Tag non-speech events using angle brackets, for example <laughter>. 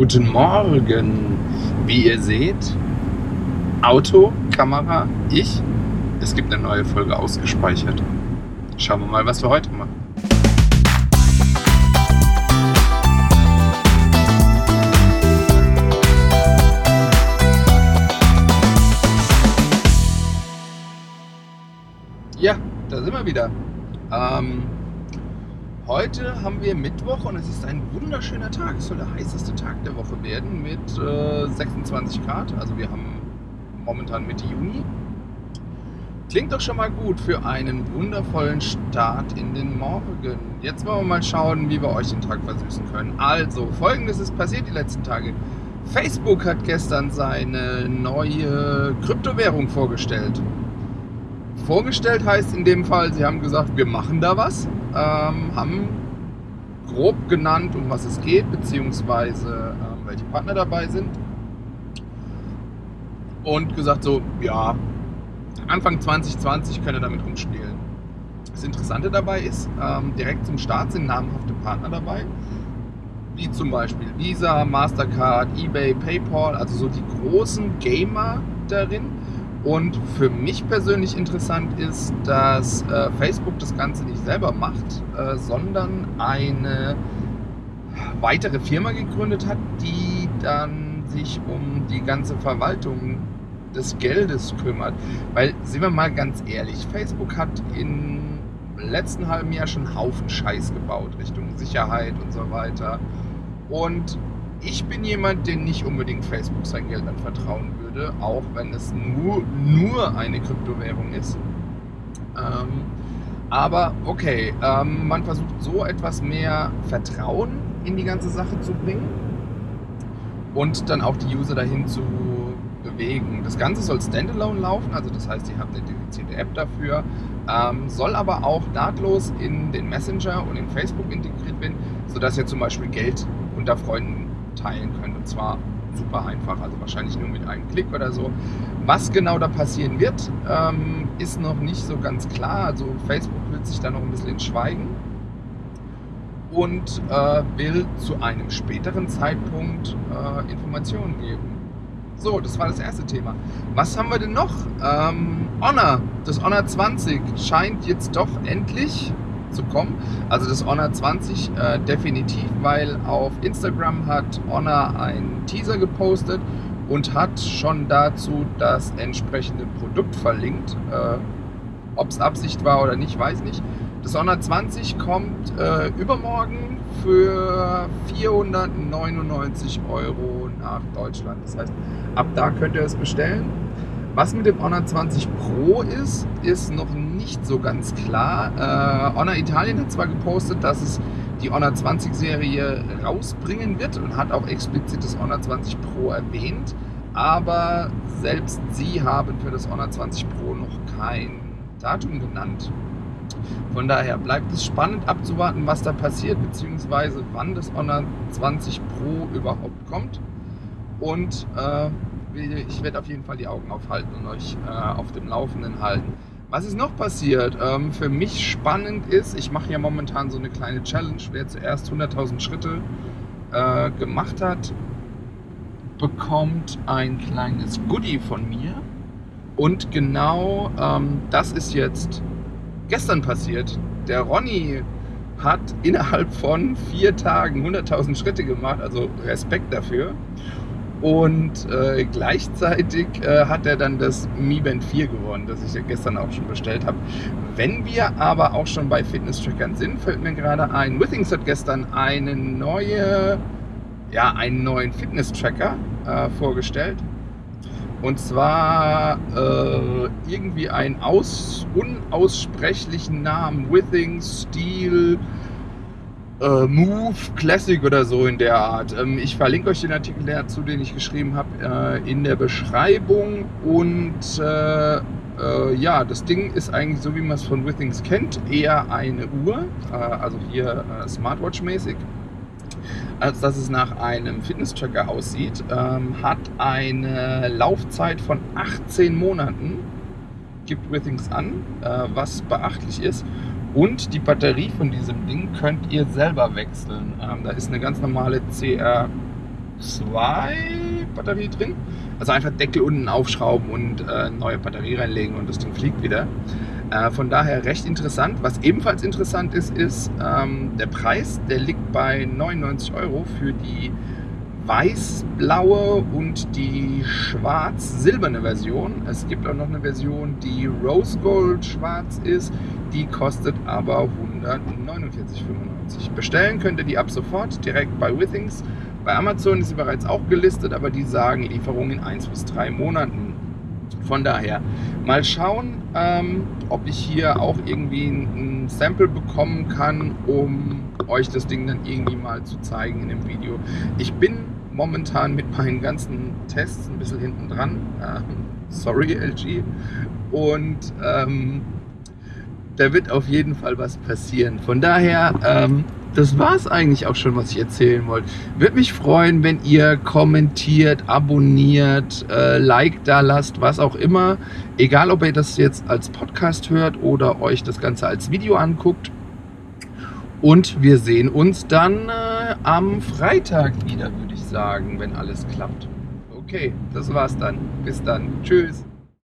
Guten Morgen. Wie ihr seht, Auto, Kamera, ich. Es gibt eine neue Folge ausgespeichert. Schauen wir mal, was wir heute machen. Ja, da sind wir wieder. Ähm, heute haben wir Mittwoch und es ist ein wunderschöner Tag. Es soll der heißeste Tag der Woche werden mit äh, 26 Grad. Also wir haben momentan Mitte Juni. Klingt doch schon mal gut für einen wundervollen Start in den Morgen. Jetzt wollen wir mal schauen, wie wir euch den Tag versüßen können. Also, folgendes ist passiert die letzten Tage. Facebook hat gestern seine neue Kryptowährung vorgestellt. Vorgestellt heißt in dem Fall, sie haben gesagt, wir machen da was, ähm, haben grob genannt, um was es geht, beziehungsweise ähm, welche Partner dabei sind. Und gesagt so, ja, Anfang 2020 könnt ihr damit rumspielen. Das Interessante dabei ist, ähm, direkt zum Start sind namhafte Partner dabei, wie zum Beispiel Visa, Mastercard, eBay, PayPal, also so die großen Gamer darin. Und für mich persönlich interessant ist, dass äh, Facebook das Ganze nicht selber macht, äh, sondern eine weitere Firma gegründet hat, die dann sich um die ganze Verwaltung des Geldes kümmert. Weil, sind wir mal ganz ehrlich, Facebook hat im letzten halben Jahr schon einen Haufen Scheiß gebaut, Richtung Sicherheit und so weiter. Und ich bin jemand, der nicht unbedingt Facebook sein Geld anvertrauen würde, auch wenn es nur, nur eine Kryptowährung ist. Ähm, aber okay, ähm, man versucht so etwas mehr Vertrauen in die ganze Sache zu bringen und dann auch die User dahin zu bewegen. Das Ganze soll standalone laufen, also das heißt, ihr habt eine dedizierte App dafür, ähm, soll aber auch nahtlos in den Messenger und in Facebook integriert werden, sodass ihr zum Beispiel Geld unter Freunden teilen könnt und zwar super einfach, also wahrscheinlich nur mit einem Klick oder so. Was genau da passieren wird, ähm, ist noch nicht so ganz klar. Also Facebook wird sich da noch ein bisschen in Schweigen und äh, will zu einem späteren Zeitpunkt äh, Informationen geben. So, das war das erste Thema. Was haben wir denn noch? Ähm, Honor, das Honor 20 scheint jetzt doch endlich zu kommen. Also das Honor 20 äh, definitiv, weil auf Instagram hat Honor einen Teaser gepostet und hat schon dazu das entsprechende Produkt verlinkt. Äh, Ob es Absicht war oder nicht, weiß nicht. Das Honor 20 kommt äh, übermorgen für 499 Euro nach Deutschland. Das heißt, ab da könnt ihr es bestellen. Was mit dem Honor 20 Pro ist, ist noch nicht so ganz klar. Äh, Honor Italien hat zwar gepostet, dass es die Honor 20 Serie rausbringen wird und hat auch explizit das Honor 20 Pro erwähnt, aber selbst sie haben für das Honor 20 Pro noch kein Datum genannt. Von daher bleibt es spannend abzuwarten, was da passiert, beziehungsweise wann das Honor 20 Pro überhaupt kommt. Und äh, ich werde auf jeden Fall die Augen aufhalten und euch äh, auf dem Laufenden halten. Was ist noch passiert? Ähm, für mich spannend ist, ich mache ja momentan so eine kleine Challenge, wer zuerst 100.000 Schritte äh, gemacht hat, bekommt ein kleines Goodie von mir. Und genau ähm, das ist jetzt gestern passiert. Der Ronny hat <laughs> innerhalb von vier Tagen 100.000 Schritte gemacht, also Respekt dafür. Und äh, gleichzeitig äh, hat er dann das Mi Band 4 gewonnen, das ich ja gestern auch schon bestellt habe. Wenn wir aber auch schon bei Fitness-Trackern sind, fällt mir gerade ein, Withings hat gestern eine neue, ja, einen neuen Fitness-Tracker äh, vorgestellt. Und zwar äh, irgendwie einen aus, unaussprechlichen Namen, Withings, Steel, äh, Move Classic oder so in der Art. Ähm, ich verlinke euch den Artikel dazu, den ich geschrieben habe, äh, in der Beschreibung. Und äh, äh, ja, das Ding ist eigentlich so, wie man es von Withings kennt, eher eine Uhr, äh, also hier äh, Smartwatch-mäßig, als dass es nach einem Fitness-Tracker aussieht. Ähm, hat eine Laufzeit von 18 Monaten, gibt Withings an, was beachtlich ist. Und die Batterie von diesem Ding könnt ihr selber wechseln. Ähm, da ist eine ganz normale CR 2 Batterie drin. Also einfach Deckel unten aufschrauben und äh, neue Batterie reinlegen und das Ding fliegt wieder. Äh, von daher recht interessant. Was ebenfalls interessant ist, ist ähm, der Preis. Der liegt bei 99 Euro für die weiß-blaue und die schwarz-silberne Version. Es gibt auch noch eine Version, die Rose Gold schwarz ist. Die kostet aber 149,95. Bestellen könnt ihr die ab sofort direkt bei Withings. Bei Amazon ist sie bereits auch gelistet, aber die sagen Lieferung in 1 bis 3 Monaten. Von daher mal schauen, ähm, ob ich hier auch irgendwie ein, ein Sample bekommen kann, um euch das Ding dann irgendwie mal zu zeigen in dem Video. Ich bin momentan mit meinen ganzen Tests ein bisschen hinten dran. Äh, sorry, LG. Und ähm, da wird auf jeden Fall was passieren. Von daher, ähm, das war es eigentlich auch schon, was ich erzählen wollte. Würde mich freuen, wenn ihr kommentiert, abonniert, äh, Like da lasst, was auch immer. Egal, ob ihr das jetzt als Podcast hört oder euch das Ganze als Video anguckt. Und wir sehen uns dann äh, am Freitag wieder, würde sagen, wenn alles klappt. Okay, das war's dann. Bis dann. Tschüss.